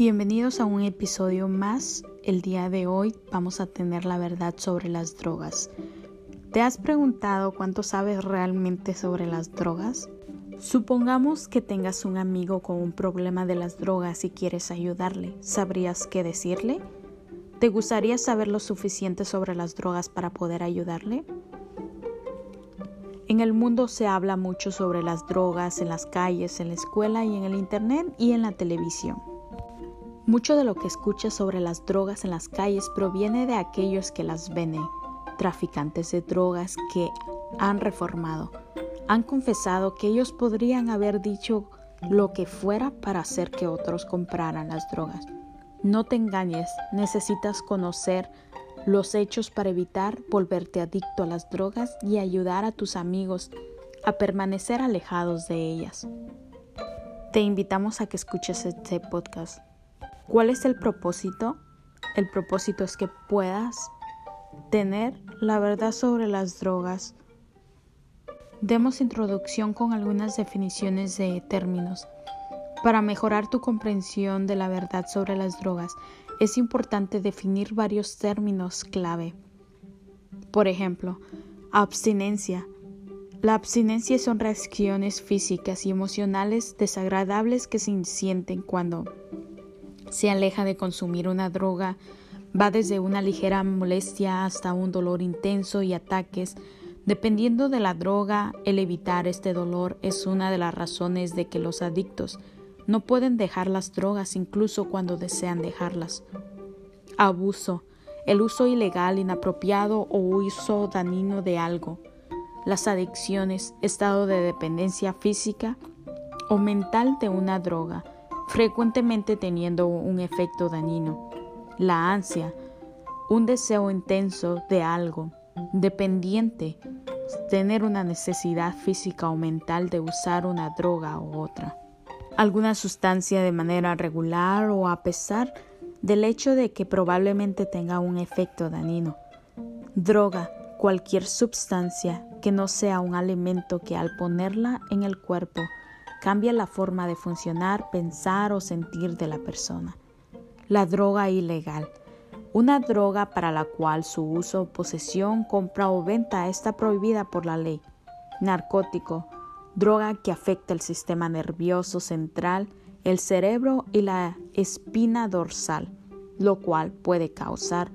Bienvenidos a un episodio más. El día de hoy vamos a tener la verdad sobre las drogas. ¿Te has preguntado cuánto sabes realmente sobre las drogas? Supongamos que tengas un amigo con un problema de las drogas y quieres ayudarle. ¿Sabrías qué decirle? ¿Te gustaría saber lo suficiente sobre las drogas para poder ayudarle? En el mundo se habla mucho sobre las drogas en las calles, en la escuela y en el Internet y en la televisión. Mucho de lo que escuchas sobre las drogas en las calles proviene de aquellos que las venden, traficantes de drogas que han reformado. Han confesado que ellos podrían haber dicho lo que fuera para hacer que otros compraran las drogas. No te engañes, necesitas conocer los hechos para evitar volverte adicto a las drogas y ayudar a tus amigos a permanecer alejados de ellas. Te invitamos a que escuches este podcast. ¿Cuál es el propósito? El propósito es que puedas tener la verdad sobre las drogas. Demos introducción con algunas definiciones de términos. Para mejorar tu comprensión de la verdad sobre las drogas, es importante definir varios términos clave. Por ejemplo, abstinencia. La abstinencia son reacciones físicas y emocionales desagradables que se sienten cuando se aleja de consumir una droga. Va desde una ligera molestia hasta un dolor intenso y ataques. Dependiendo de la droga, el evitar este dolor es una de las razones de que los adictos no pueden dejar las drogas incluso cuando desean dejarlas. Abuso. El uso ilegal, inapropiado o uso dañino de algo. Las adicciones, estado de dependencia física o mental de una droga, frecuentemente teniendo un efecto dañino. La ansia. Un deseo intenso de algo, dependiente, tener una necesidad física o mental de usar una droga u otra alguna sustancia de manera regular o a pesar del hecho de que probablemente tenga un efecto dañino. Droga, cualquier sustancia que no sea un alimento que al ponerla en el cuerpo cambia la forma de funcionar, pensar o sentir de la persona. La droga ilegal. Una droga para la cual su uso, posesión, compra o venta está prohibida por la ley. Narcótico droga que afecta el sistema nervioso central, el cerebro y la espina dorsal, lo cual puede causar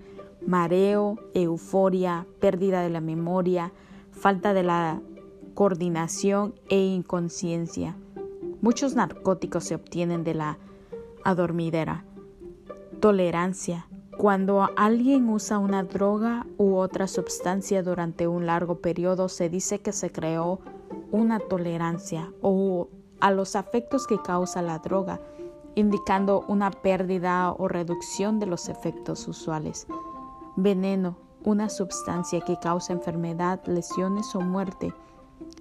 mareo, euforia, pérdida de la memoria, falta de la coordinación e inconsciencia. Muchos narcóticos se obtienen de la adormidera. Tolerancia. Cuando alguien usa una droga u otra sustancia durante un largo periodo, se dice que se creó una tolerancia o a los afectos que causa la droga, indicando una pérdida o reducción de los efectos usuales. Veneno, una sustancia que causa enfermedad, lesiones o muerte,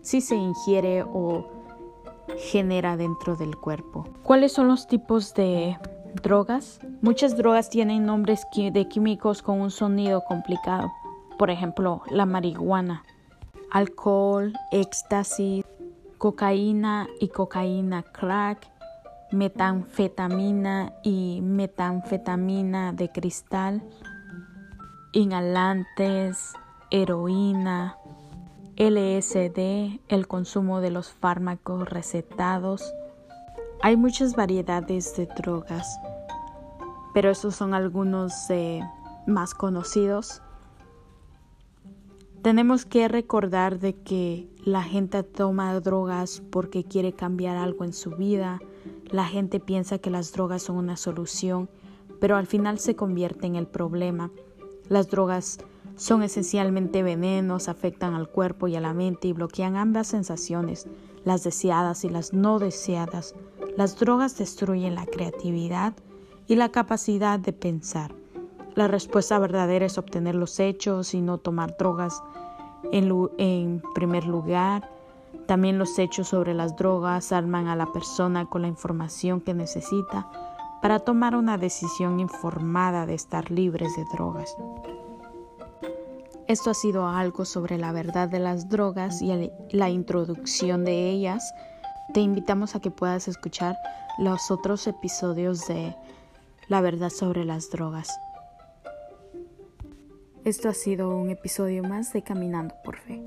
si se ingiere o genera dentro del cuerpo. ¿Cuáles son los tipos de drogas? Muchas drogas tienen nombres de químicos con un sonido complicado. Por ejemplo, la marihuana, alcohol, éxtasis, cocaína y cocaína crack, metanfetamina y metanfetamina de cristal, inhalantes, heroína, LSD, el consumo de los fármacos recetados. Hay muchas variedades de drogas, pero esos son algunos más conocidos. Tenemos que recordar de que la gente toma drogas porque quiere cambiar algo en su vida. La gente piensa que las drogas son una solución, pero al final se convierte en el problema. Las drogas son esencialmente venenos, afectan al cuerpo y a la mente y bloquean ambas sensaciones, las deseadas y las no deseadas. Las drogas destruyen la creatividad y la capacidad de pensar. La respuesta verdadera es obtener los hechos y no tomar drogas en, primer lugar. También los hechos sobre las drogas arman a la persona con la información que necesita para tomar una decisión informada de estar libres de drogas. Esto ha sido algo sobre la verdad de las drogas y la introducción de ellas. Te invitamos a que puedas escuchar los otros episodios de la verdad sobre las drogas. Esto ha sido un episodio más de Caminando por Fe.